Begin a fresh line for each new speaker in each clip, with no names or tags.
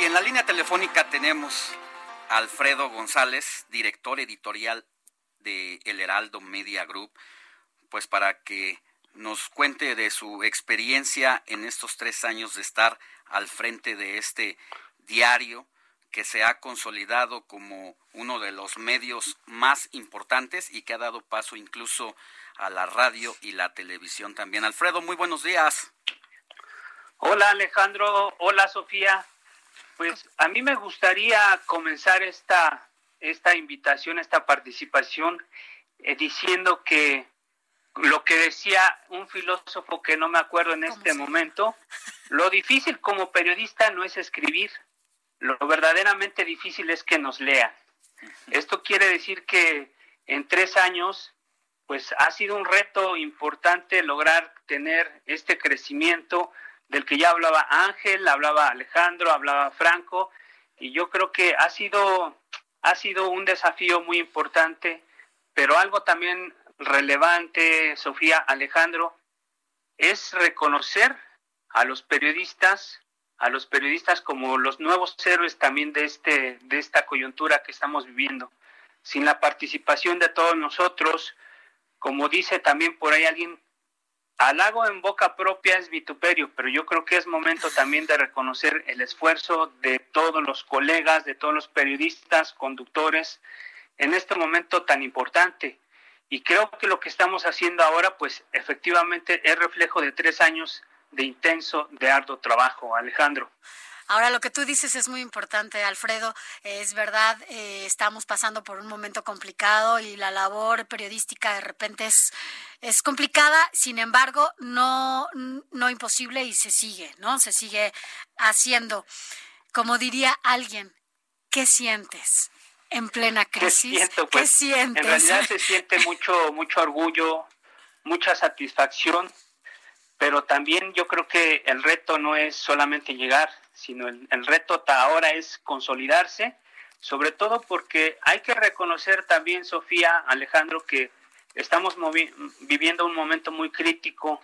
Y en la línea telefónica tenemos a Alfredo González, director editorial de El Heraldo Media Group, pues para que nos cuente de su experiencia en estos tres años de estar al frente de este diario que se ha consolidado como uno de los medios más importantes y que ha dado paso incluso a la radio y la televisión también. Alfredo, muy buenos días.
Hola Alejandro, hola Sofía. Pues a mí me gustaría comenzar esta, esta invitación, esta participación, eh, diciendo que lo que decía un filósofo que no me acuerdo en este momento, lo difícil como periodista no es escribir, lo verdaderamente difícil es que nos lean. Esto quiere decir que en tres años, pues ha sido un reto importante lograr tener este crecimiento del que ya hablaba Ángel, hablaba Alejandro, hablaba Franco, y yo creo que ha sido, ha sido un desafío muy importante, pero algo también relevante, Sofía, Alejandro, es reconocer a los periodistas, a los periodistas como los nuevos héroes también de este, de esta coyuntura que estamos viviendo. Sin la participación de todos nosotros, como dice también por ahí alguien, halago en boca propia es vituperio, pero yo creo que es momento también de reconocer el esfuerzo de todos los colegas, de todos los periodistas, conductores, en este momento tan importante. Y creo que lo que estamos haciendo ahora, pues efectivamente es reflejo de tres años de intenso, de arduo trabajo. Alejandro.
Ahora, lo que tú dices es muy importante, Alfredo. Es verdad, eh, estamos pasando por un momento complicado y la labor periodística de repente es, es complicada, sin embargo, no, no imposible y se sigue, ¿no? Se sigue haciendo. Como diría alguien, ¿qué sientes? En plena crisis.
¿Qué, siento?
¿Qué
Pues,
sientes?
En realidad se siente mucho, mucho orgullo, mucha satisfacción, pero también yo creo que el reto no es solamente llegar, sino el, reto ahora es consolidarse, sobre todo porque hay que reconocer también, Sofía, Alejandro, que estamos viviendo un momento muy crítico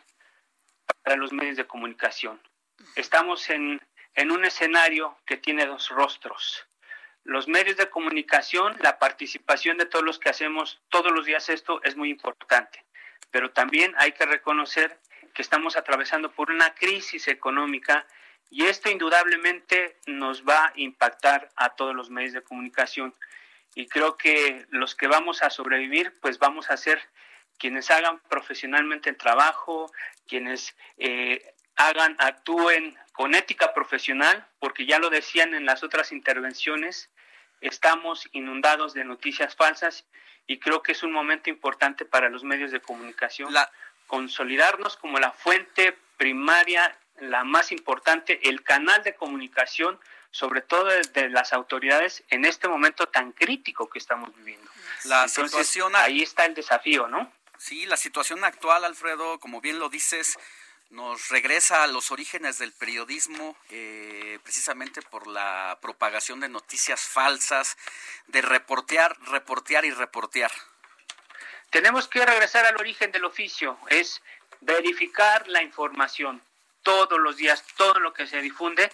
para los medios de comunicación. Estamos en, en un escenario que tiene dos rostros. Los medios de comunicación, la participación de todos los que hacemos todos los días esto es muy importante, pero también hay que reconocer que estamos atravesando por una crisis económica y esto indudablemente nos va a impactar a todos los medios de comunicación. Y creo que los que vamos a sobrevivir, pues vamos a ser quienes hagan profesionalmente el trabajo, quienes eh, hagan, actúen con ética profesional, porque ya lo decían en las otras intervenciones, estamos inundados de noticias falsas y creo que es un momento importante para los medios de comunicación. Consolidarnos como la fuente primaria, la más importante, el canal de comunicación, sobre todo de las autoridades en este momento tan crítico que estamos viviendo.
La
Entonces,
situación
ahí está el desafío, ¿no?
Sí, la situación actual, Alfredo, como bien lo dices, nos regresa a los orígenes del periodismo, eh, precisamente por la propagación de noticias falsas, de reportear, reportear y reportear.
Tenemos que regresar al origen del oficio, es verificar la información todos los días, todo lo que se difunde.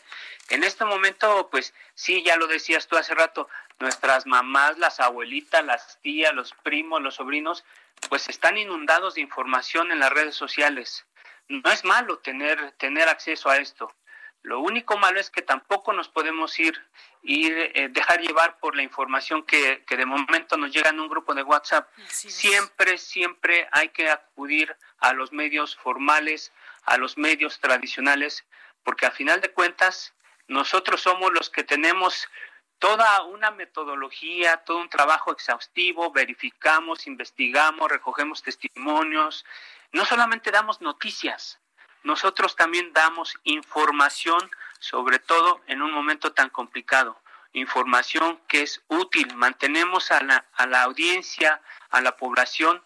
En este momento, pues sí, ya lo decías tú hace rato, nuestras mamás, las abuelitas, las tías, los primos, los sobrinos, pues están inundados de información en las redes sociales. No es malo tener, tener acceso a esto. Lo único malo es que tampoco nos podemos ir eh, dejar llevar por la información que, que, de momento nos llega en un grupo de WhatsApp. Siempre, siempre hay que acudir a los medios formales, a los medios tradicionales, porque a final de cuentas nosotros somos los que tenemos toda una metodología, todo un trabajo exhaustivo, verificamos, investigamos, recogemos testimonios, no solamente damos noticias, nosotros también damos información, sobre todo en un momento tan complicado, información que es útil. Mantenemos a la, a la audiencia, a la población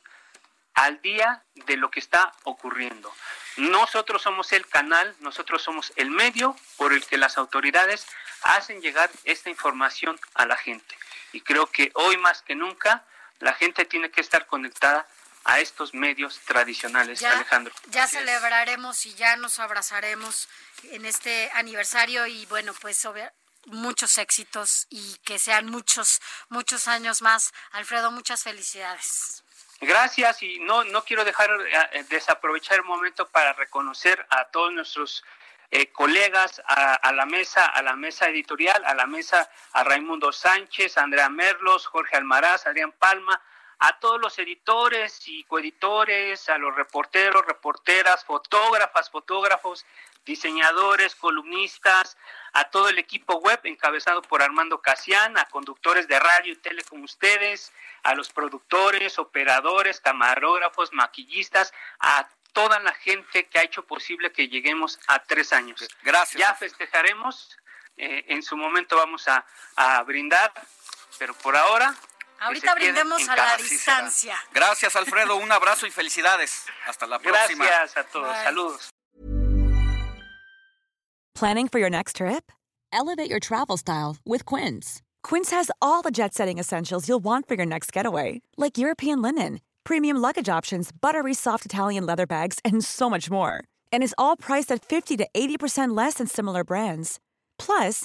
al día de lo que está ocurriendo. Nosotros somos el canal, nosotros somos el medio por el que las autoridades hacen llegar esta información a la gente. Y creo que hoy más que nunca la gente tiene que estar conectada a estos medios tradicionales, Alejandro.
Ya celebraremos y ya nos abrazaremos en este aniversario y bueno, pues muchos éxitos y que sean muchos, muchos años más. Alfredo, muchas felicidades.
Gracias y no, no quiero dejar eh, desaprovechar el momento para reconocer a todos nuestros eh, colegas, a, a, la mesa, a la mesa editorial, a la mesa, a Raimundo Sánchez, Andrea Merlos, Jorge Almaraz, Adrián Palma, a todos los editores y coeditores, a los reporteros, reporteras, fotógrafas, fotógrafos, diseñadores, columnistas, a todo el equipo web encabezado por Armando Casián, a conductores de radio y tele como ustedes, a los productores, operadores, camarógrafos, maquillistas, a toda la gente que ha hecho posible que lleguemos a tres años.
Gracias.
Ya festejaremos, eh, en su momento vamos a, a brindar, pero por ahora
Ahorita brindemos a la distancia.
Gracias, Alfredo. Un abrazo y felicidades. Hasta la próxima.
Gracias a todos. Saludos.
Planning for your next trip? Elevate your travel style with Quince. Quince has all the jet setting essentials you'll want for your next getaway, like European linen, premium luggage options, buttery soft Italian leather bags, and so much more. And is all priced at 50 to 80% less than similar brands. Plus,